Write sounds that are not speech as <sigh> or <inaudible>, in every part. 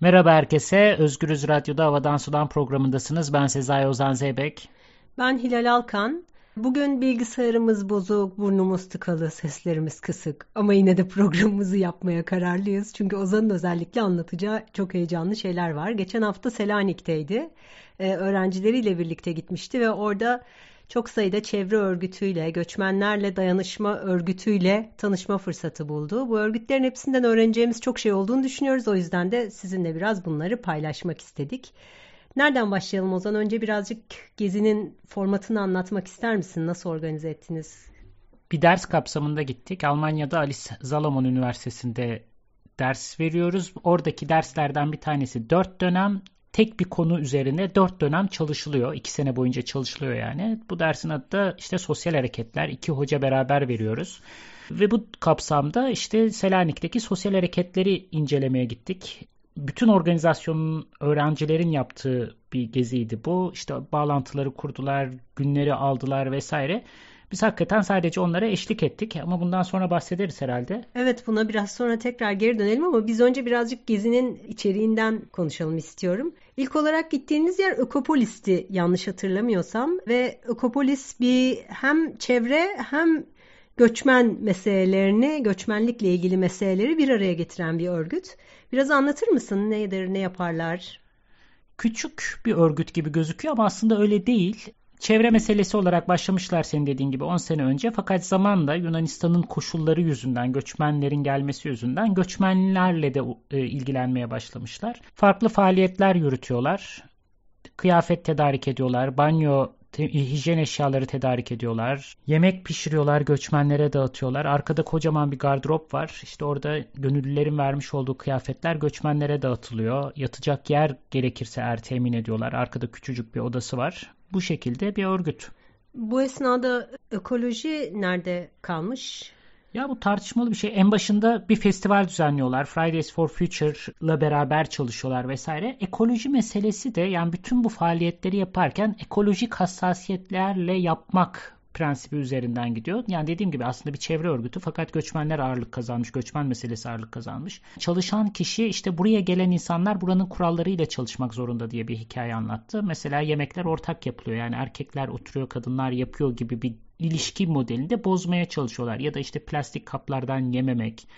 Merhaba herkese. Özgürüz Radyo'da Havadan Sudan programındasınız. Ben Sezai Ozan Zeybek. Ben Hilal Alkan. Bugün bilgisayarımız bozuk, burnumuz tıkalı, seslerimiz kısık. Ama yine de programımızı yapmaya kararlıyız. Çünkü Ozan'ın özellikle anlatacağı çok heyecanlı şeyler var. Geçen hafta Selanik'teydi. Ee, öğrencileriyle birlikte gitmişti ve orada çok sayıda çevre örgütüyle, göçmenlerle dayanışma örgütüyle tanışma fırsatı buldu. Bu örgütlerin hepsinden öğreneceğimiz çok şey olduğunu düşünüyoruz. O yüzden de sizinle biraz bunları paylaşmak istedik. Nereden başlayalım Ozan? Önce birazcık gezinin formatını anlatmak ister misin? Nasıl organize ettiniz? Bir ders kapsamında gittik. Almanya'da Alice Salomon Üniversitesi'nde ders veriyoruz. Oradaki derslerden bir tanesi dört dönem tek bir konu üzerine dört dönem çalışılıyor. iki sene boyunca çalışılıyor yani. Bu dersin adı da işte sosyal hareketler. İki hoca beraber veriyoruz. Ve bu kapsamda işte Selanik'teki sosyal hareketleri incelemeye gittik. Bütün organizasyonun öğrencilerin yaptığı bir geziydi bu. İşte bağlantıları kurdular, günleri aldılar vesaire. Biz hakikaten sadece onlara eşlik ettik ama bundan sonra bahsederiz herhalde. Evet buna biraz sonra tekrar geri dönelim ama biz önce birazcık gezinin içeriğinden konuşalım istiyorum. İlk olarak gittiğiniz yer Ökopolis'ti yanlış hatırlamıyorsam ve Ökopolis bir hem çevre hem göçmen meselelerini, göçmenlikle ilgili meseleleri bir araya getiren bir örgüt. Biraz anlatır mısın nedir, ne yaparlar? Küçük bir örgüt gibi gözüküyor ama aslında öyle değil çevre meselesi olarak başlamışlar senin dediğin gibi 10 sene önce. Fakat zamanla Yunanistan'ın koşulları yüzünden, göçmenlerin gelmesi yüzünden göçmenlerle de e, ilgilenmeye başlamışlar. Farklı faaliyetler yürütüyorlar. Kıyafet tedarik ediyorlar, banyo hijyen eşyaları tedarik ediyorlar. Yemek pişiriyorlar, göçmenlere dağıtıyorlar. Arkada kocaman bir gardırop var. İşte orada gönüllülerin vermiş olduğu kıyafetler göçmenlere dağıtılıyor. Yatacak yer gerekirse eğer temin ediyorlar. Arkada küçücük bir odası var. Bu şekilde bir örgüt. Bu esnada ekoloji nerede kalmış? Ya bu tartışmalı bir şey. En başında bir festival düzenliyorlar. Fridays for Future'la beraber çalışıyorlar vesaire. Ekoloji meselesi de yani bütün bu faaliyetleri yaparken ekolojik hassasiyetlerle yapmak prensibi üzerinden gidiyor. Yani dediğim gibi aslında bir çevre örgütü fakat göçmenler ağırlık kazanmış, göçmen meselesi ağırlık kazanmış. Çalışan kişi işte buraya gelen insanlar buranın kurallarıyla çalışmak zorunda diye bir hikaye anlattı. Mesela yemekler ortak yapılıyor. Yani erkekler oturuyor, kadınlar yapıyor gibi bir ilişki modelinde bozmaya çalışıyorlar. Ya da işte plastik kaplardan yememek,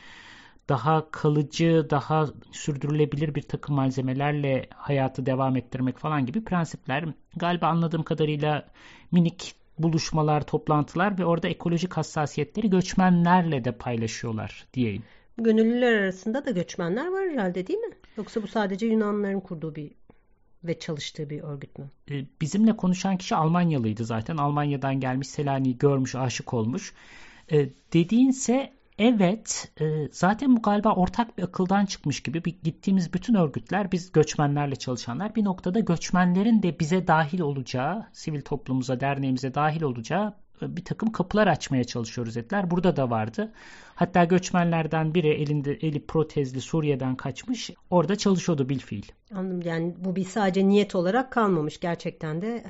daha kalıcı, daha sürdürülebilir bir takım malzemelerle hayatı devam ettirmek falan gibi prensipler galiba anladığım kadarıyla minik buluşmalar, toplantılar ve orada ekolojik hassasiyetleri göçmenlerle de paylaşıyorlar diyeyim. Gönüllüler arasında da göçmenler var herhalde değil mi? Yoksa bu sadece Yunanlıların kurduğu bir ve çalıştığı bir örgüt mü? Ee, bizimle konuşan kişi Almanyalıydı zaten. Almanya'dan gelmiş, Selanik'i görmüş, aşık olmuş. Ee, dediğinse Evet, e, zaten bu galiba ortak bir akıldan çıkmış gibi bir, gittiğimiz bütün örgütler, biz göçmenlerle çalışanlar bir noktada göçmenlerin de bize dahil olacağı, sivil toplumumuza, derneğimize dahil olacağı e, bir takım kapılar açmaya çalışıyoruz dediler. Burada da vardı. Hatta göçmenlerden biri elinde eli protezli Suriye'den kaçmış. Orada çalışıyordu bilfiil. Anladım. Yani bu bir sadece niyet olarak kalmamış. Gerçekten de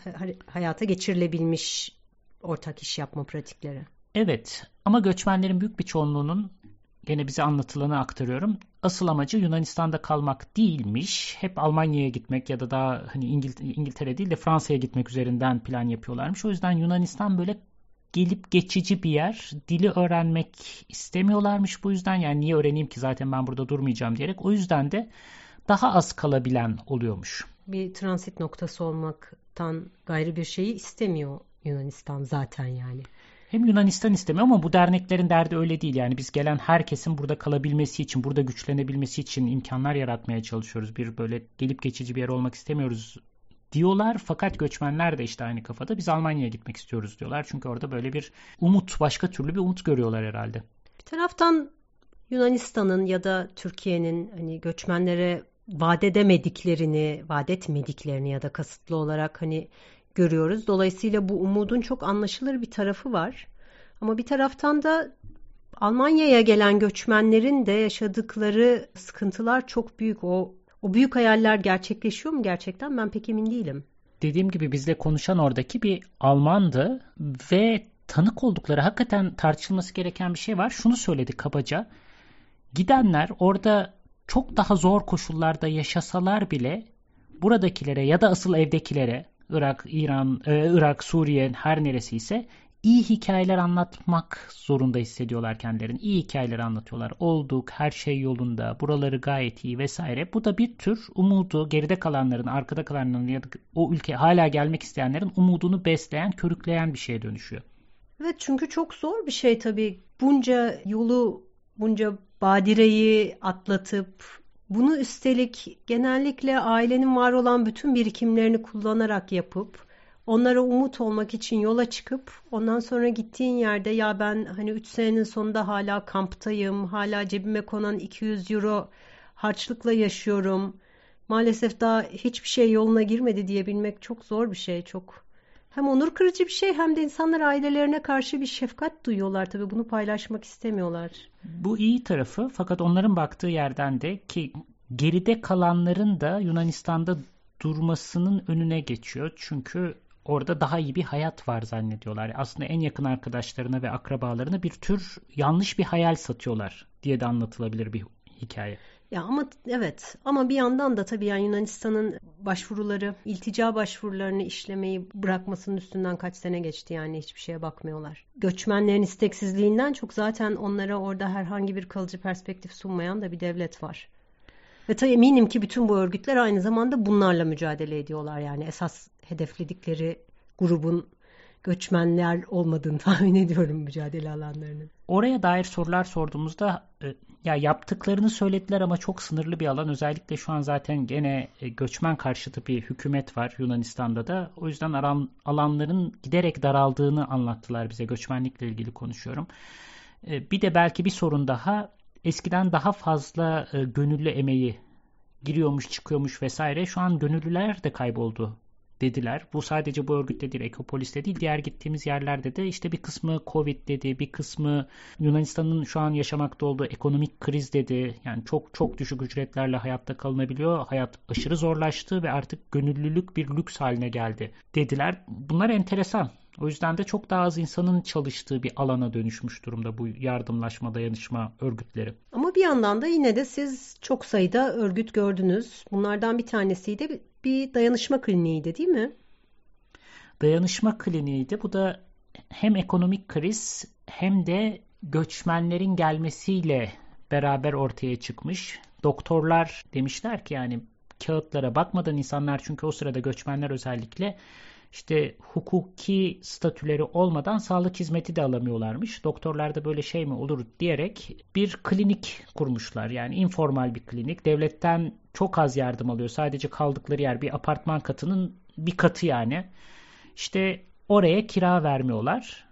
hayata geçirilebilmiş ortak iş yapma pratikleri. Evet ama göçmenlerin büyük bir çoğunluğunun gene bize anlatılanı aktarıyorum. Asıl amacı Yunanistan'da kalmak değilmiş. Hep Almanya'ya gitmek ya da daha hani İngil- İngiltere değil de Fransa'ya gitmek üzerinden plan yapıyorlarmış. O yüzden Yunanistan böyle gelip geçici bir yer. Dili öğrenmek istemiyorlarmış bu yüzden. Yani niye öğreneyim ki zaten ben burada durmayacağım diyerek. O yüzden de daha az kalabilen oluyormuş. Bir transit noktası olmaktan gayrı bir şeyi istemiyor Yunanistan zaten yani. Hem Yunanistan istemiyor ama bu derneklerin derdi öyle değil. Yani biz gelen herkesin burada kalabilmesi için, burada güçlenebilmesi için imkanlar yaratmaya çalışıyoruz. Bir böyle gelip geçici bir yer olmak istemiyoruz diyorlar. Fakat göçmenler de işte aynı kafada. Biz Almanya'ya gitmek istiyoruz diyorlar. Çünkü orada böyle bir umut, başka türlü bir umut görüyorlar herhalde. Bir taraftan Yunanistan'ın ya da Türkiye'nin hani göçmenlere vaat edemediklerini, vaat etmediklerini ya da kasıtlı olarak hani görüyoruz. Dolayısıyla bu umudun çok anlaşılır bir tarafı var. Ama bir taraftan da Almanya'ya gelen göçmenlerin de yaşadıkları sıkıntılar çok büyük. O o büyük hayaller gerçekleşiyor mu gerçekten? Ben pek emin değilim. Dediğim gibi bizle konuşan oradaki bir Almandı ve tanık oldukları hakikaten tartışılması gereken bir şey var. Şunu söyledi kabaca. Gidenler orada çok daha zor koşullarda yaşasalar bile buradakilere ya da asıl evdekilere Irak, İran, e, Irak, Suriye her neresi ise iyi hikayeler anlatmak zorunda hissediyorlar kendilerini. İyi hikayeler anlatıyorlar. Olduk, her şey yolunda, buraları gayet iyi vesaire. Bu da bir tür umudu, geride kalanların, arkada kalanların ya da o ülke hala gelmek isteyenlerin umudunu besleyen, körükleyen bir şeye dönüşüyor. Evet çünkü çok zor bir şey tabii. Bunca yolu, bunca badireyi atlatıp bunu üstelik genellikle ailenin var olan bütün birikimlerini kullanarak yapıp onlara umut olmak için yola çıkıp ondan sonra gittiğin yerde ya ben hani 3 senenin sonunda hala kamptayım, hala cebime konan 200 euro harçlıkla yaşıyorum. Maalesef daha hiçbir şey yoluna girmedi diyebilmek çok zor bir şey, çok hem onur kırıcı bir şey hem de insanlar ailelerine karşı bir şefkat duyuyorlar tabii bunu paylaşmak istemiyorlar. Bu iyi tarafı fakat onların baktığı yerden de ki geride kalanların da Yunanistan'da durmasının önüne geçiyor. Çünkü orada daha iyi bir hayat var zannediyorlar. Aslında en yakın arkadaşlarına ve akrabalarına bir tür yanlış bir hayal satıyorlar diye de anlatılabilir bir hikaye. Ya ama evet ama bir yandan da tabii yani Yunanistan'ın başvuruları, iltica başvurularını işlemeyi bırakmasının üstünden kaç sene geçti yani hiçbir şeye bakmıyorlar. Göçmenlerin isteksizliğinden çok zaten onlara orada herhangi bir kalıcı perspektif sunmayan da bir devlet var. Ve tabii eminim ki bütün bu örgütler aynı zamanda bunlarla mücadele ediyorlar. Yani esas hedefledikleri grubun göçmenler olmadığını <laughs> tahmin ediyorum mücadele alanlarının. Oraya dair sorular sorduğumuzda e, ya yaptıklarını söylediler ama çok sınırlı bir alan. Özellikle şu an zaten gene e, göçmen karşıtı bir hükümet var Yunanistan'da da. O yüzden alanların giderek daraldığını anlattılar bize. Göçmenlikle ilgili konuşuyorum. E, bir de belki bir sorun daha eskiden daha fazla gönüllü emeği giriyormuş çıkıyormuş vesaire. Şu an gönüllüler de kayboldu dediler. Bu sadece bu örgütte değil, Ekopolis'te değil, diğer gittiğimiz yerlerde de işte bir kısmı Covid dedi, bir kısmı Yunanistan'ın şu an yaşamakta olduğu ekonomik kriz dedi. Yani çok çok düşük ücretlerle hayatta kalınabiliyor. Hayat aşırı zorlaştı ve artık gönüllülük bir lüks haline geldi dediler. Bunlar enteresan. O yüzden de çok daha az insanın çalıştığı bir alana dönüşmüş durumda bu yardımlaşma, dayanışma örgütleri. Ama bir yandan da yine de siz çok sayıda örgüt gördünüz. Bunlardan bir tanesiydi bir dayanışma kliniğiydi değil mi? Dayanışma kliniğiydi. Bu da hem ekonomik kriz hem de göçmenlerin gelmesiyle beraber ortaya çıkmış. Doktorlar demişler ki yani kağıtlara bakmadan insanlar çünkü o sırada göçmenler özellikle işte hukuki statüleri olmadan sağlık hizmeti de alamıyorlarmış. Doktorlarda böyle şey mi olur diyerek bir klinik kurmuşlar. Yani informal bir klinik. Devletten çok az yardım alıyor. Sadece kaldıkları yer bir apartman katının bir katı yani. İşte oraya kira vermiyorlar.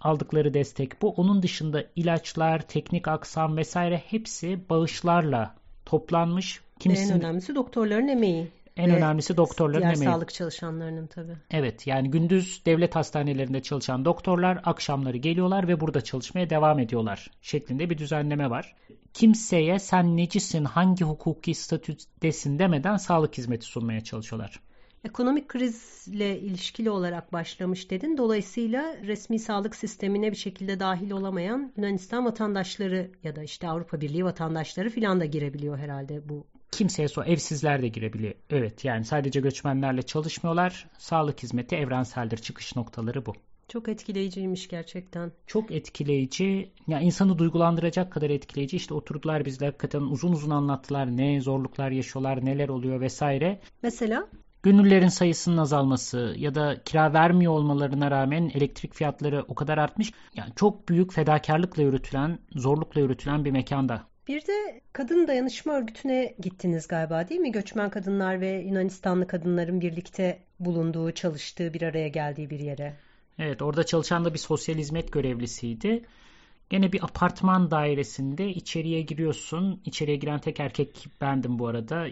Aldıkları destek bu. Onun dışında ilaçlar, teknik aksam vesaire hepsi bağışlarla toplanmış. Kimisinin... En önemlisi doktorların emeği. En Ve önemlisi doktorların diğer emeği. sağlık çalışanlarının tabii. Evet yani gündüz devlet hastanelerinde çalışan doktorlar akşamları geliyorlar ve burada çalışmaya devam ediyorlar şeklinde bir düzenleme var. Kimseye sen necisin, hangi hukuki statüdesin demeden sağlık hizmeti sunmaya çalışıyorlar. Ekonomik krizle ilişkili olarak başlamış dedin. Dolayısıyla resmi sağlık sistemine bir şekilde dahil olamayan Yunanistan vatandaşları ya da işte Avrupa Birliği vatandaşları filan da girebiliyor herhalde bu kimseye sor evsizler de girebiliyor. Evet yani sadece göçmenlerle çalışmıyorlar. Sağlık hizmeti evrenseldir. Çıkış noktaları bu. Çok etkileyiciymiş gerçekten. Çok etkileyici. Ya insanı duygulandıracak kadar etkileyici. İşte oturdular bizle hakikaten uzun uzun anlattılar. Ne zorluklar yaşıyorlar, neler oluyor vesaire. Mesela? Gönüllerin sayısının azalması ya da kira vermiyor olmalarına rağmen elektrik fiyatları o kadar artmış. Yani çok büyük fedakarlıkla yürütülen, zorlukla yürütülen bir mekanda. Bir de kadın dayanışma örgütüne gittiniz galiba değil mi? Göçmen kadınlar ve Yunanistanlı kadınların birlikte bulunduğu, çalıştığı, bir araya geldiği bir yere. Evet, orada çalışan da bir sosyal hizmet görevlisiydi. Gene bir apartman dairesinde içeriye giriyorsun. İçeriye giren tek erkek bendim bu arada.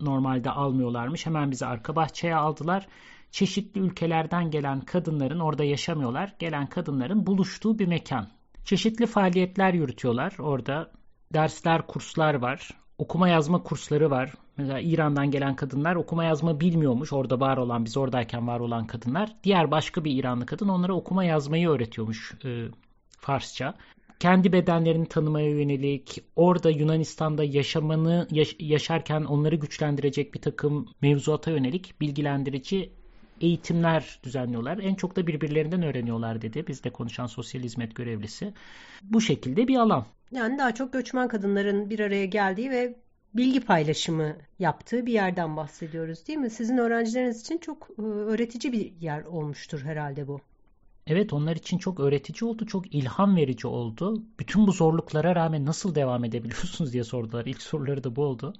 Normalde almıyorlarmış. Hemen bizi arka bahçeye aldılar. Çeşitli ülkelerden gelen kadınların orada yaşamıyorlar. Gelen kadınların buluştuğu bir mekan. Çeşitli faaliyetler yürütüyorlar orada dersler, kurslar var. Okuma yazma kursları var. Mesela İran'dan gelen kadınlar okuma yazma bilmiyormuş. Orada var olan, biz oradayken var olan kadınlar. Diğer başka bir İranlı kadın onlara okuma yazmayı öğretiyormuş e, Farsça. kendi bedenlerini tanımaya yönelik, orada Yunanistan'da yaşamanı yaş- yaşarken onları güçlendirecek bir takım mevzuata yönelik bilgilendirici eğitimler düzenliyorlar. En çok da birbirlerinden öğreniyorlar dedi bizde konuşan sosyal hizmet görevlisi. Bu şekilde bir alan. Yani daha çok göçmen kadınların bir araya geldiği ve bilgi paylaşımı yaptığı bir yerden bahsediyoruz değil mi? Sizin öğrencileriniz için çok e, öğretici bir yer olmuştur herhalde bu. Evet onlar için çok öğretici oldu, çok ilham verici oldu. Bütün bu zorluklara rağmen nasıl devam edebiliyorsunuz diye sordular. İlk soruları da bu oldu.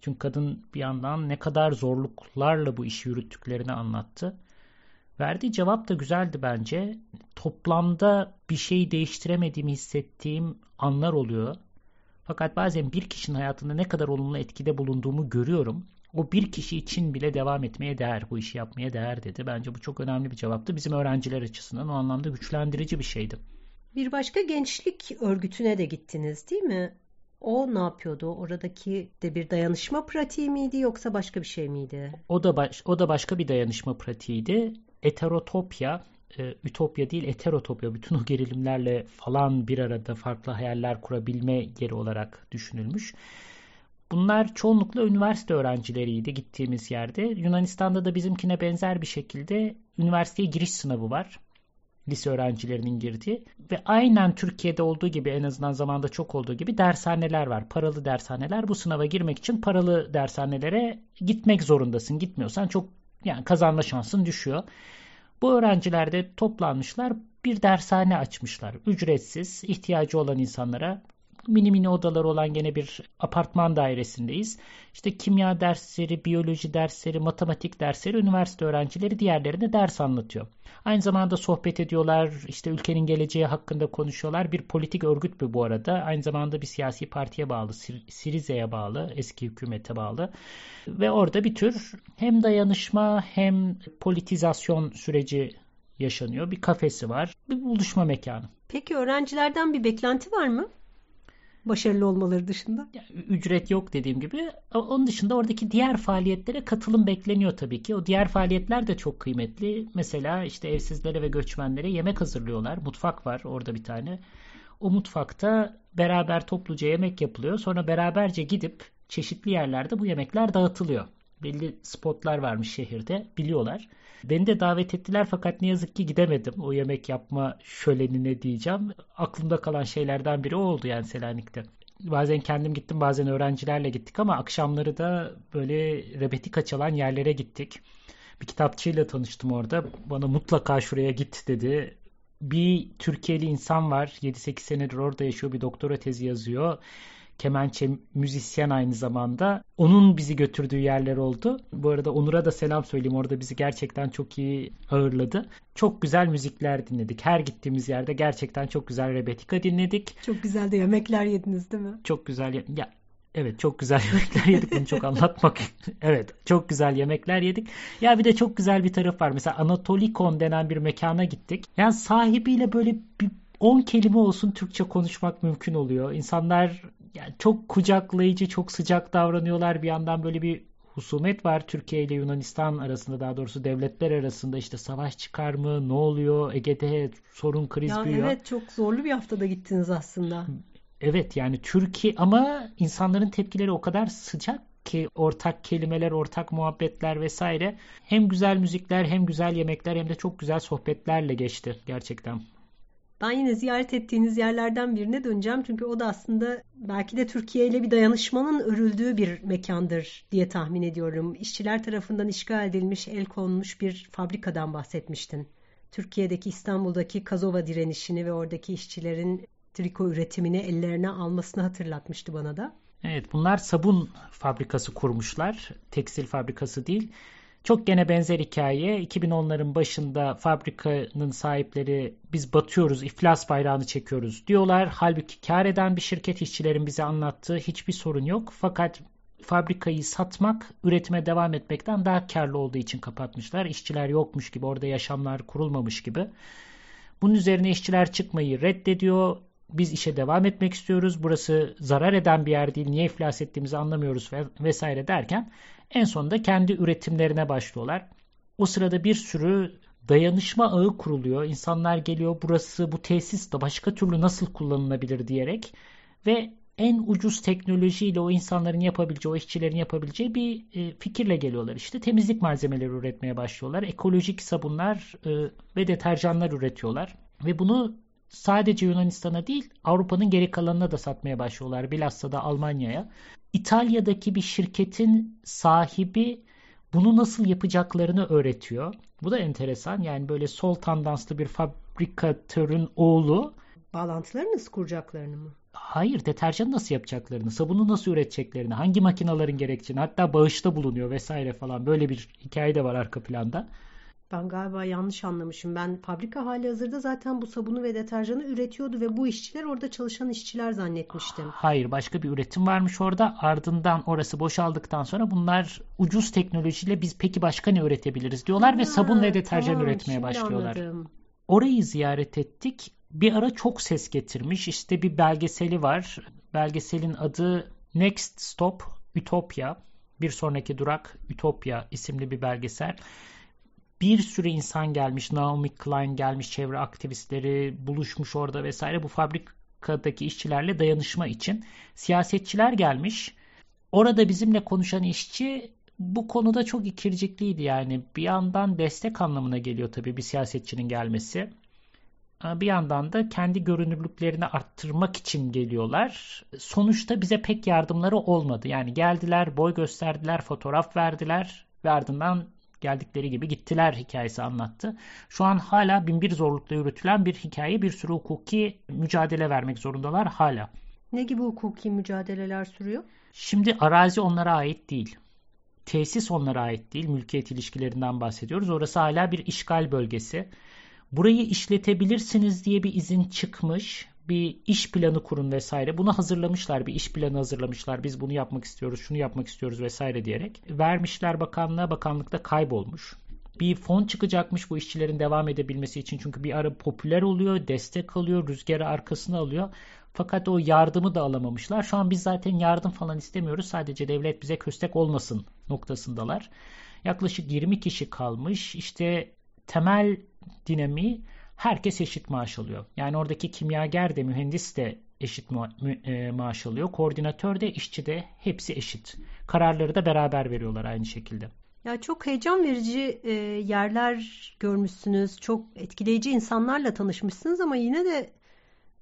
Çünkü kadın bir yandan ne kadar zorluklarla bu işi yürüttüklerini anlattı. Verdiği cevap da güzeldi bence. Toplamda bir şeyi değiştiremediğimi hissettiğim anlar oluyor. Fakat bazen bir kişinin hayatında ne kadar olumlu etkide bulunduğumu görüyorum. O bir kişi için bile devam etmeye değer, bu işi yapmaya değer dedi. Bence bu çok önemli bir cevaptı. Bizim öğrenciler açısından o anlamda güçlendirici bir şeydi. Bir başka gençlik örgütüne de gittiniz değil mi? O ne yapıyordu? Oradaki de bir dayanışma pratiği miydi yoksa başka bir şey miydi? O da baş, o da başka bir dayanışma pratiğiydi. Eterotopya, e, ütopya değil eterotopya. Bütün o gerilimlerle falan bir arada farklı hayaller kurabilme yeri olarak düşünülmüş. Bunlar çoğunlukla üniversite öğrencileriydi gittiğimiz yerde. Yunanistan'da da bizimkine benzer bir şekilde üniversiteye giriş sınavı var lise öğrencilerinin girdiği ve aynen Türkiye'de olduğu gibi en azından zamanda çok olduğu gibi dershaneler var. Paralı dershaneler. Bu sınava girmek için paralı dershanelere gitmek zorundasın. Gitmiyorsan çok yani kazanma şansın düşüyor. Bu öğrenciler de toplanmışlar bir dershane açmışlar. Ücretsiz ihtiyacı olan insanlara mini mini odalar olan gene bir apartman dairesindeyiz. İşte kimya dersleri, biyoloji dersleri, matematik dersleri üniversite öğrencileri diğerlerine ders anlatıyor. Aynı zamanda sohbet ediyorlar, işte ülkenin geleceği hakkında konuşuyorlar. Bir politik örgüt bu bu arada. Aynı zamanda bir siyasi partiye bağlı, Sirize'ye bağlı, eski hükümete bağlı. Ve orada bir tür hem dayanışma hem politizasyon süreci yaşanıyor. Bir kafesi var, bir buluşma mekanı. Peki öğrencilerden bir beklenti var mı? Başarılı olmaları dışında? Ücret yok dediğim gibi. Onun dışında oradaki diğer faaliyetlere katılım bekleniyor tabii ki. O diğer faaliyetler de çok kıymetli. Mesela işte evsizlere ve göçmenlere yemek hazırlıyorlar. Mutfak var orada bir tane. O mutfakta beraber topluca yemek yapılıyor. Sonra beraberce gidip çeşitli yerlerde bu yemekler dağıtılıyor. Belli spotlar varmış şehirde biliyorlar. Beni de davet ettiler fakat ne yazık ki gidemedim. O yemek yapma şölenine diyeceğim. Aklımda kalan şeylerden biri o oldu yani Selanik'te. Bazen kendim gittim bazen öğrencilerle gittik ama akşamları da böyle rebetika çalan yerlere gittik. Bir kitapçıyla tanıştım orada. Bana mutlaka şuraya git dedi. Bir Türkiye'li insan var. 7-8 senedir orada yaşıyor. Bir doktora tezi yazıyor kemençe müzisyen aynı zamanda. Onun bizi götürdüğü yerler oldu. Bu arada Onur'a da selam söyleyeyim. Orada bizi gerçekten çok iyi ağırladı. Çok güzel müzikler dinledik. Her gittiğimiz yerde gerçekten çok güzel Rebetika dinledik. Çok güzel de yemekler yediniz değil mi? Çok güzel. Ya Evet çok güzel <laughs> yemekler yedik bunu çok anlatmak. <laughs> evet çok güzel yemekler yedik. Ya bir de çok güzel bir taraf var. Mesela Anatolikon denen bir mekana gittik. Yani sahibiyle böyle bir 10 kelime olsun Türkçe konuşmak mümkün oluyor. İnsanlar yani çok kucaklayıcı, çok sıcak davranıyorlar. Bir yandan böyle bir husumet var Türkiye ile Yunanistan arasında daha doğrusu devletler arasında işte savaş çıkar mı ne oluyor Ege'de sorun kriz ya büyüyor. Evet çok zorlu bir haftada gittiniz aslında. Evet yani Türkiye ama insanların tepkileri o kadar sıcak ki ortak kelimeler, ortak muhabbetler vesaire hem güzel müzikler hem güzel yemekler hem de çok güzel sohbetlerle geçti gerçekten. Ben yine ziyaret ettiğiniz yerlerden birine döneceğim. Çünkü o da aslında belki de Türkiye ile bir dayanışmanın örüldüğü bir mekandır diye tahmin ediyorum. İşçiler tarafından işgal edilmiş, el konmuş bir fabrikadan bahsetmiştin. Türkiye'deki İstanbul'daki Kazova direnişini ve oradaki işçilerin triko üretimini ellerine almasını hatırlatmıştı bana da. Evet bunlar sabun fabrikası kurmuşlar. Tekstil fabrikası değil. Çok gene benzer hikaye. 2010'ların başında fabrikanın sahipleri biz batıyoruz, iflas bayrağını çekiyoruz diyorlar. Halbuki kar eden bir şirket işçilerin bize anlattığı hiçbir sorun yok. Fakat fabrikayı satmak, üretime devam etmekten daha karlı olduğu için kapatmışlar. İşçiler yokmuş gibi, orada yaşamlar kurulmamış gibi. Bunun üzerine işçiler çıkmayı reddediyor. Biz işe devam etmek istiyoruz. Burası zarar eden bir yer değil. Niye iflas ettiğimizi anlamıyoruz vesaire derken en sonunda kendi üretimlerine başlıyorlar. O sırada bir sürü dayanışma ağı kuruluyor. İnsanlar geliyor burası bu tesis de başka türlü nasıl kullanılabilir diyerek ve en ucuz teknolojiyle o insanların yapabileceği, o işçilerin yapabileceği bir e, fikirle geliyorlar. İşte temizlik malzemeleri üretmeye başlıyorlar. Ekolojik sabunlar e, ve deterjanlar üretiyorlar. Ve bunu sadece Yunanistan'a değil Avrupa'nın geri kalanına da satmaya başlıyorlar. Bilhassa da Almanya'ya. İtalya'daki bir şirketin sahibi bunu nasıl yapacaklarını öğretiyor. Bu da enteresan. Yani böyle sol tandanslı bir fabrikatörün oğlu. Bağlantıları nasıl kuracaklarını mı? Hayır, deterjan nasıl yapacaklarını, sabunu nasıl üreteceklerini, hangi makinaların gerektiğini, hatta bağışta bulunuyor vesaire falan. Böyle bir hikaye de var arka planda. Ben galiba yanlış anlamışım. Ben fabrika hali hazırda zaten bu sabunu ve deterjanı üretiyordu ve bu işçiler orada çalışan işçiler zannetmiştim. Hayır başka bir üretim varmış orada. Ardından orası boşaldıktan sonra bunlar ucuz teknolojiyle biz peki başka ne üretebiliriz diyorlar ha, ve sabun ve deterjan tamam, üretmeye başlıyorlar. Anladım. Orayı ziyaret ettik. Bir ara çok ses getirmiş. İşte bir belgeseli var. Belgeselin adı Next Stop Utopia. Bir sonraki durak Utopia isimli bir belgesel bir sürü insan gelmiş. Naomi Klein gelmiş, çevre aktivistleri buluşmuş orada vesaire. Bu fabrikadaki işçilerle dayanışma için. Siyasetçiler gelmiş. Orada bizimle konuşan işçi bu konuda çok ikircikliydi yani. Bir yandan destek anlamına geliyor tabii bir siyasetçinin gelmesi. Bir yandan da kendi görünürlüklerini arttırmak için geliyorlar. Sonuçta bize pek yardımları olmadı. Yani geldiler, boy gösterdiler, fotoğraf verdiler ve ardından geldikleri gibi gittiler hikayesi anlattı. Şu an hala binbir zorlukla yürütülen bir hikaye bir sürü hukuki mücadele vermek zorundalar hala. Ne gibi hukuki mücadeleler sürüyor? Şimdi arazi onlara ait değil. Tesis onlara ait değil. Mülkiyet ilişkilerinden bahsediyoruz. Orası hala bir işgal bölgesi. Burayı işletebilirsiniz diye bir izin çıkmış bir iş planı kurun vesaire. Bunu hazırlamışlar. Bir iş planı hazırlamışlar. Biz bunu yapmak istiyoruz, şunu yapmak istiyoruz vesaire diyerek. Vermişler bakanlığa, bakanlıkta kaybolmuş. Bir fon çıkacakmış bu işçilerin devam edebilmesi için. Çünkü bir ara popüler oluyor, destek alıyor, rüzgarı arkasına alıyor. Fakat o yardımı da alamamışlar. Şu an biz zaten yardım falan istemiyoruz. Sadece devlet bize köstek olmasın noktasındalar. Yaklaşık 20 kişi kalmış. İşte temel dinamiği herkes eşit maaş alıyor. Yani oradaki kimyager de mühendis de eşit ma e, maaş alıyor. Koordinatör de işçi de hepsi eşit. Kararları da beraber veriyorlar aynı şekilde. Ya çok heyecan verici e, yerler görmüşsünüz. Çok etkileyici insanlarla tanışmışsınız ama yine de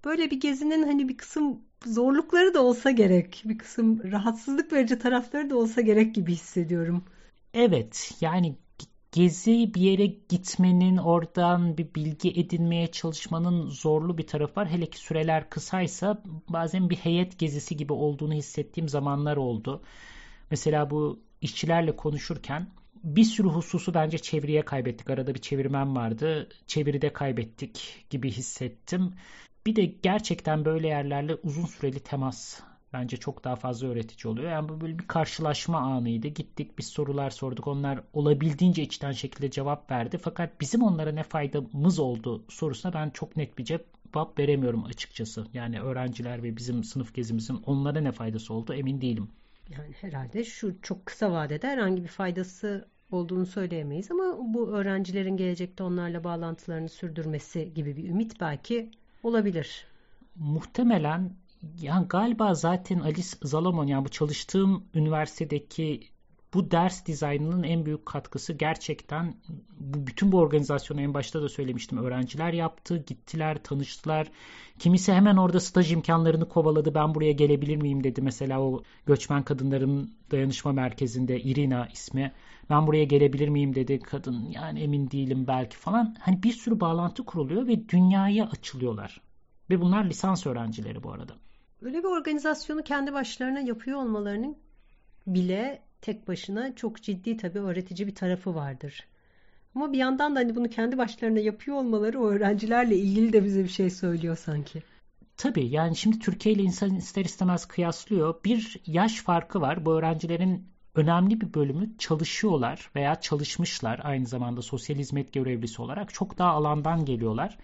böyle bir gezinin hani bir kısım zorlukları da olsa gerek. Bir kısım rahatsızlık verici tarafları da olsa gerek gibi hissediyorum. Evet yani gezi bir yere gitmenin, oradan bir bilgi edinmeye çalışmanın zorlu bir tarafı var. Hele ki süreler kısaysa bazen bir heyet gezisi gibi olduğunu hissettiğim zamanlar oldu. Mesela bu işçilerle konuşurken bir sürü hususu bence çeviriye kaybettik. Arada bir çevirmen vardı. Çeviride kaybettik gibi hissettim. Bir de gerçekten böyle yerlerle uzun süreli temas bence çok daha fazla öğretici oluyor. Yani bu böyle bir karşılaşma anıydı. Gittik biz sorular sorduk. Onlar olabildiğince içten şekilde cevap verdi. Fakat bizim onlara ne faydamız oldu sorusuna ben çok net bir cevap veremiyorum açıkçası. Yani öğrenciler ve bizim sınıf gezimizin onlara ne faydası oldu emin değilim. Yani herhalde şu çok kısa vadede herhangi bir faydası olduğunu söyleyemeyiz ama bu öğrencilerin gelecekte onlarla bağlantılarını sürdürmesi gibi bir ümit belki olabilir. Muhtemelen yani galiba zaten Alice Zalamon yani bu çalıştığım üniversitedeki bu ders dizaynının en büyük katkısı gerçekten bu bütün bu organizasyonu en başta da söylemiştim. Öğrenciler yaptı, gittiler, tanıştılar. Kimisi hemen orada staj imkanlarını kovaladı. Ben buraya gelebilir miyim dedi. Mesela o göçmen kadınların dayanışma merkezinde Irina ismi. Ben buraya gelebilir miyim dedi kadın. Yani emin değilim belki falan. Hani bir sürü bağlantı kuruluyor ve dünyaya açılıyorlar. Ve bunlar lisans öğrencileri bu arada. Böyle bir organizasyonu kendi başlarına yapıyor olmalarının bile tek başına çok ciddi tabii öğretici bir tarafı vardır. Ama bir yandan da hani bunu kendi başlarına yapıyor olmaları o öğrencilerle ilgili de bize bir şey söylüyor sanki. Tabii yani şimdi Türkiye ile insan ister istemez kıyaslıyor. Bir yaş farkı var. Bu öğrencilerin önemli bir bölümü çalışıyorlar veya çalışmışlar aynı zamanda sosyal hizmet görevlisi olarak. Çok daha alandan geliyorlar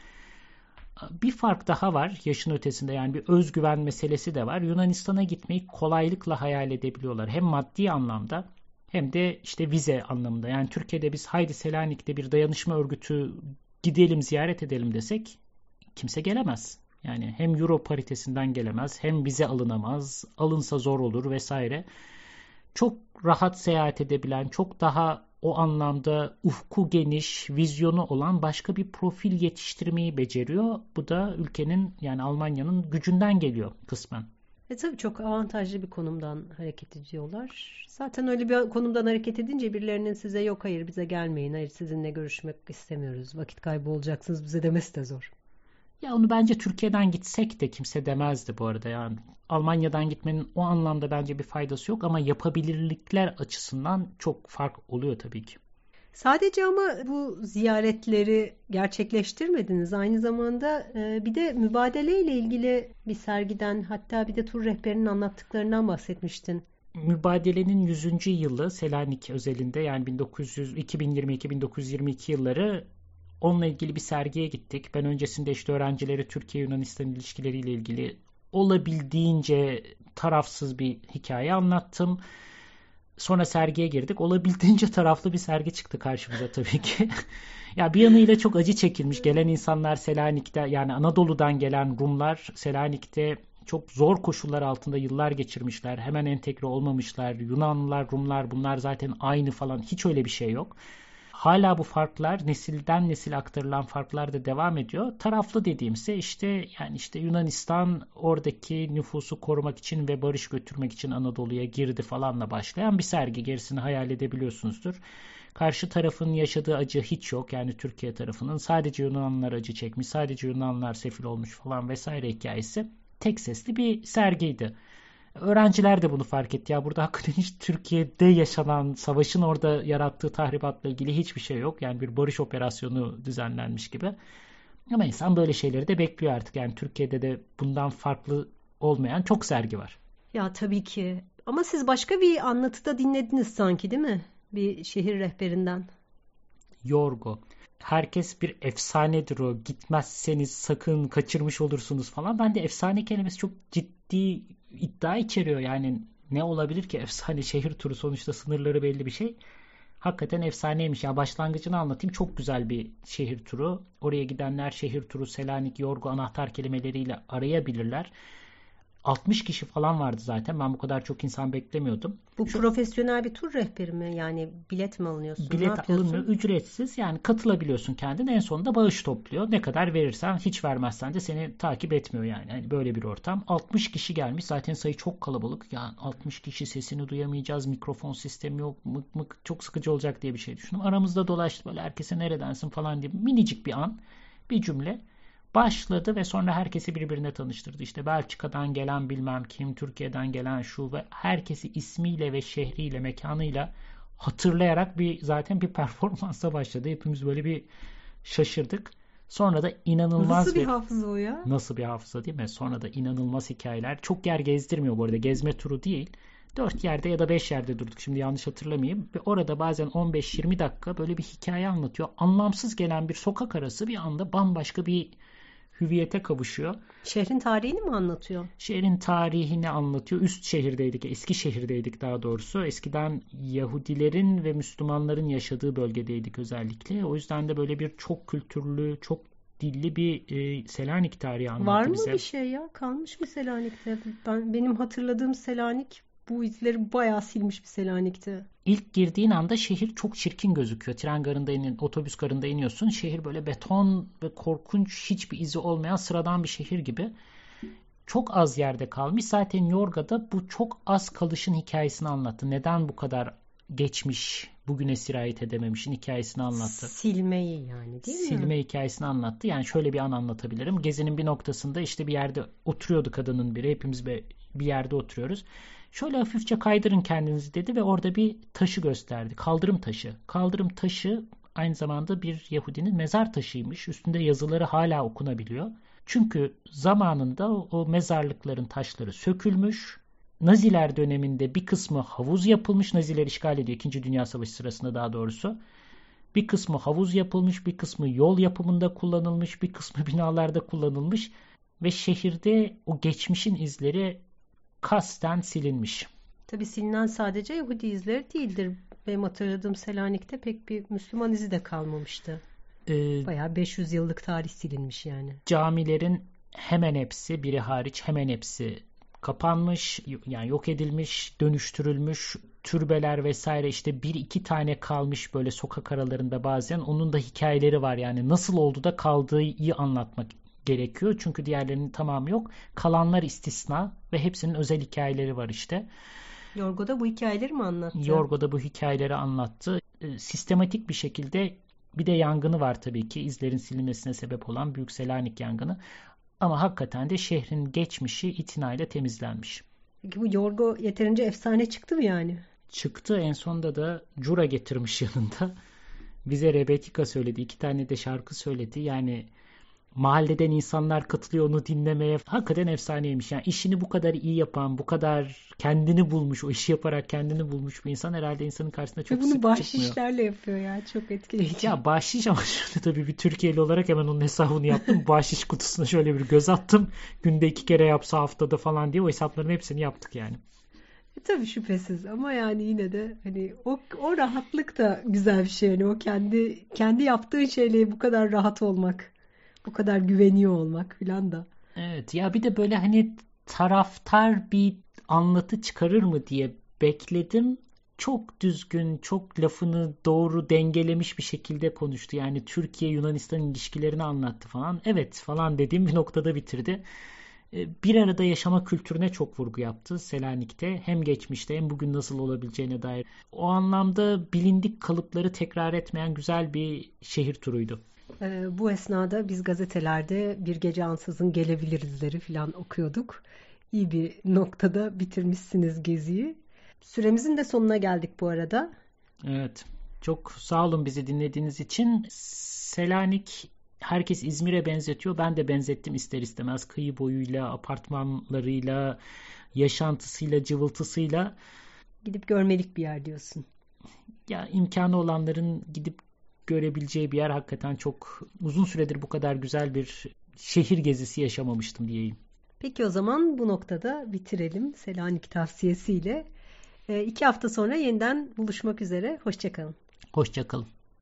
bir fark daha var yaşın ötesinde yani bir özgüven meselesi de var. Yunanistan'a gitmeyi kolaylıkla hayal edebiliyorlar. Hem maddi anlamda hem de işte vize anlamında. Yani Türkiye'de biz haydi Selanik'te bir dayanışma örgütü gidelim ziyaret edelim desek kimse gelemez. Yani hem euro paritesinden gelemez hem vize alınamaz, alınsa zor olur vesaire. Çok rahat seyahat edebilen, çok daha o anlamda ufku geniş, vizyonu olan başka bir profil yetiştirmeyi beceriyor. Bu da ülkenin yani Almanya'nın gücünden geliyor kısmen. E tabii çok avantajlı bir konumdan hareket ediyorlar. Zaten öyle bir konumdan hareket edince birilerinin size yok hayır bize gelmeyin, hayır sizinle görüşmek istemiyoruz, vakit kaybı olacaksınız bize demesi de zor. Ya onu bence Türkiye'den gitsek de kimse demezdi bu arada yani. Almanya'dan gitmenin o anlamda bence bir faydası yok ama yapabilirlikler açısından çok fark oluyor tabii ki. Sadece ama bu ziyaretleri gerçekleştirmediniz. Aynı zamanda e, bir de mübadele ile ilgili bir sergiden hatta bir de tur rehberinin anlattıklarından bahsetmiştin. Mübadelenin 100. yılı Selanik özelinde yani 1900 2022-1922 yılları onunla ilgili bir sergiye gittik. Ben öncesinde işte öğrencileri Türkiye-Yunanistan ilişkileriyle ilgili olabildiğince tarafsız bir hikaye anlattım. Sonra sergiye girdik. Olabildiğince taraflı bir sergi çıktı karşımıza tabii ki. <laughs> ya bir yanıyla çok acı çekilmiş. Gelen insanlar Selanik'te yani Anadolu'dan gelen Rumlar Selanik'te çok zor koşullar altında yıllar geçirmişler. Hemen entegre olmamışlar. Yunanlılar, Rumlar bunlar zaten aynı falan. Hiç öyle bir şey yok. Hala bu farklar nesilden nesil aktarılan farklar da devam ediyor. Taraflı dediğimse işte yani işte Yunanistan oradaki nüfusu korumak için ve barış götürmek için Anadolu'ya girdi falanla başlayan bir sergi. Gerisini hayal edebiliyorsunuzdur. Karşı tarafın yaşadığı acı hiç yok. Yani Türkiye tarafının sadece Yunanlılar acı çekmiş, sadece Yunanlılar sefil olmuş falan vesaire hikayesi tek sesli bir sergiydi. Öğrenciler de bunu fark etti. Ya burada hakikaten hiç Türkiye'de yaşanan savaşın orada yarattığı tahribatla ilgili hiçbir şey yok. Yani bir barış operasyonu düzenlenmiş gibi. Ama insan böyle şeyleri de bekliyor artık. Yani Türkiye'de de bundan farklı olmayan çok sergi var. Ya tabii ki. Ama siz başka bir anlatıda dinlediniz sanki değil mi? Bir şehir rehberinden. Yorgo. Herkes bir efsanedir o. Gitmezseniz sakın kaçırmış olursunuz falan. Ben de efsane kelimesi çok ciddi iddia içeriyor. Yani ne olabilir ki efsane şehir turu sonuçta sınırları belli bir şey. Hakikaten efsaneymiş. Ya başlangıcını anlatayım. Çok güzel bir şehir turu. Oraya gidenler şehir turu, Selanik, Yorgu anahtar kelimeleriyle arayabilirler. 60 kişi falan vardı zaten. Ben bu kadar çok insan beklemiyordum. Bu Şu, profesyonel bir tur rehberi mi? Yani bilet mi alınıyorsun? Bilet alınmıyor. Ücretsiz. Yani katılabiliyorsun kendin. En sonunda bağış topluyor. Ne kadar verirsen hiç vermezsen de seni takip etmiyor yani. yani böyle bir ortam. 60 kişi gelmiş. Zaten sayı çok kalabalık. Yani 60 kişi sesini duyamayacağız. Mikrofon sistemi yok. Mık mık çok sıkıcı olacak diye bir şey düşündüm. Aramızda dolaştı böyle herkese neredensin falan diye minicik bir an. Bir cümle başladı ve sonra herkesi birbirine tanıştırdı. İşte Belçika'dan gelen bilmem kim, Türkiye'den gelen şu ve herkesi ismiyle ve şehriyle, mekanıyla hatırlayarak bir zaten bir performansa başladı. Hepimiz böyle bir şaşırdık. Sonra da inanılmaz Nasıl bir, bir hafıza o ya? Nasıl bir hafıza değil mi? Sonra da inanılmaz hikayeler. Çok yer gezdirmiyor bu arada. Gezme turu değil. Dört yerde ya da beş yerde durduk. Şimdi yanlış hatırlamayayım. Ve orada bazen 15-20 dakika böyle bir hikaye anlatıyor. Anlamsız gelen bir sokak arası bir anda bambaşka bir hüviyete kavuşuyor. Şehrin tarihini mi anlatıyor? Şehrin tarihini anlatıyor. Üst şehirdeydik, eski şehirdeydik daha doğrusu. Eskiden Yahudilerin ve Müslümanların yaşadığı bölgedeydik özellikle. O yüzden de böyle bir çok kültürlü, çok dilli bir e, Selanik tarihi anlattı Var mı bize. bir şey ya? Kalmış mı Selanik'te? Ben, benim hatırladığım Selanik bu izleri bayağı silmiş bir Selanik'te. İlk girdiğin anda şehir çok çirkin gözüküyor. Tren garında inin, otobüs garında iniyorsun. Şehir böyle beton ve korkunç hiçbir izi olmayan sıradan bir şehir gibi. Çok az yerde kalmış. Zaten Yorga'da bu çok az kalışın hikayesini anlattı. Neden bu kadar geçmiş, bugüne sirayet edememişin hikayesini anlattı. Silmeyi yani değil mi? Silme hikayesini anlattı. Yani şöyle bir an anlatabilirim. Gezinin bir noktasında işte bir yerde oturuyordu kadının biri. Hepimiz bir yerde oturuyoruz. Şöyle hafifçe kaydırın kendinizi dedi ve orada bir taşı gösterdi. Kaldırım taşı. Kaldırım taşı aynı zamanda bir Yahudinin mezar taşıymış. Üstünde yazıları hala okunabiliyor. Çünkü zamanında o mezarlıkların taşları sökülmüş. Naziler döneminde bir kısmı havuz yapılmış. Naziler işgal ediyor 2. Dünya Savaşı sırasında daha doğrusu. Bir kısmı havuz yapılmış, bir kısmı yol yapımında kullanılmış, bir kısmı <laughs> binalarda kullanılmış ve şehirde o geçmişin izleri kasten silinmiş. Tabi silinen sadece Yahudi izleri değildir. Benim hatırladığım Selanik'te pek bir Müslüman izi de kalmamıştı. Ee, Bayağı 500 yıllık tarih silinmiş yani. Camilerin hemen hepsi biri hariç hemen hepsi kapanmış yani yok edilmiş dönüştürülmüş türbeler vesaire işte bir iki tane kalmış böyle sokak aralarında bazen onun da hikayeleri var yani nasıl oldu da kaldığı iyi anlatmak gerekiyor çünkü diğerlerinin tamamı yok kalanlar istisna ve hepsinin özel hikayeleri var işte. Yorgo'da bu hikayeleri mi anlattı? Yorgo'da bu hikayeleri anlattı. Ee, sistematik bir şekilde bir de yangını var tabii ki izlerin silinmesine sebep olan Büyük Selanik yangını. Ama hakikaten de şehrin geçmişi itinayla temizlenmiş. Peki bu Yorgo yeterince efsane çıktı mı yani? Çıktı. En sonunda da Cura getirmiş yanında. Bize Rebecca söyledi. iki tane de şarkı söyledi. Yani mahalleden insanlar katılıyor onu dinlemeye. Hakikaten efsaneymiş. Yani işini bu kadar iyi yapan, bu kadar kendini bulmuş, o işi yaparak kendini bulmuş bir insan herhalde insanın karşısında çok Ve bunu bahşişlerle yapıyor ya. Çok etkileyici. Ya bahşiş ama <laughs> şöyle tabii bir Türkiye'li olarak hemen onun hesabını yaptım. <laughs> bahşiş kutusuna şöyle bir göz attım. Günde iki kere yapsa haftada falan diye o hesapların hepsini yaptık yani. E, tabii şüphesiz ama yani yine de hani o, o rahatlık da güzel bir şey. Yani o kendi kendi yaptığın şeyle bu kadar rahat olmak bu kadar güveniyor olmak filan da. Evet ya bir de böyle hani taraftar bir anlatı çıkarır mı diye bekledim. Çok düzgün, çok lafını doğru dengelemiş bir şekilde konuştu. Yani Türkiye-Yunanistan ilişkilerini anlattı falan. Evet falan dediğim bir noktada bitirdi. E, bir arada yaşama kültürüne çok vurgu yaptı Selanik'te. Hem geçmişte hem bugün nasıl olabileceğine dair. O anlamda bilindik kalıpları tekrar etmeyen güzel bir şehir turuydu. Ee, bu esnada biz gazetelerde bir gece ansızın gelebilirizleri falan okuyorduk. İyi bir noktada bitirmişsiniz geziyi. Süremizin de sonuna geldik bu arada. Evet. Çok sağ olun bizi dinlediğiniz için. Selanik herkes İzmir'e benzetiyor. Ben de benzettim ister istemez. Kıyı boyuyla, apartmanlarıyla, yaşantısıyla, cıvıltısıyla. Gidip görmelik bir yer diyorsun. Ya imkanı olanların gidip görebileceği bir yer hakikaten çok uzun süredir bu kadar güzel bir şehir gezisi yaşamamıştım diyeyim. Peki o zaman bu noktada bitirelim Selanik tavsiyesiyle. E, iki hafta sonra yeniden buluşmak üzere. Hoşçakalın. Hoşçakalın.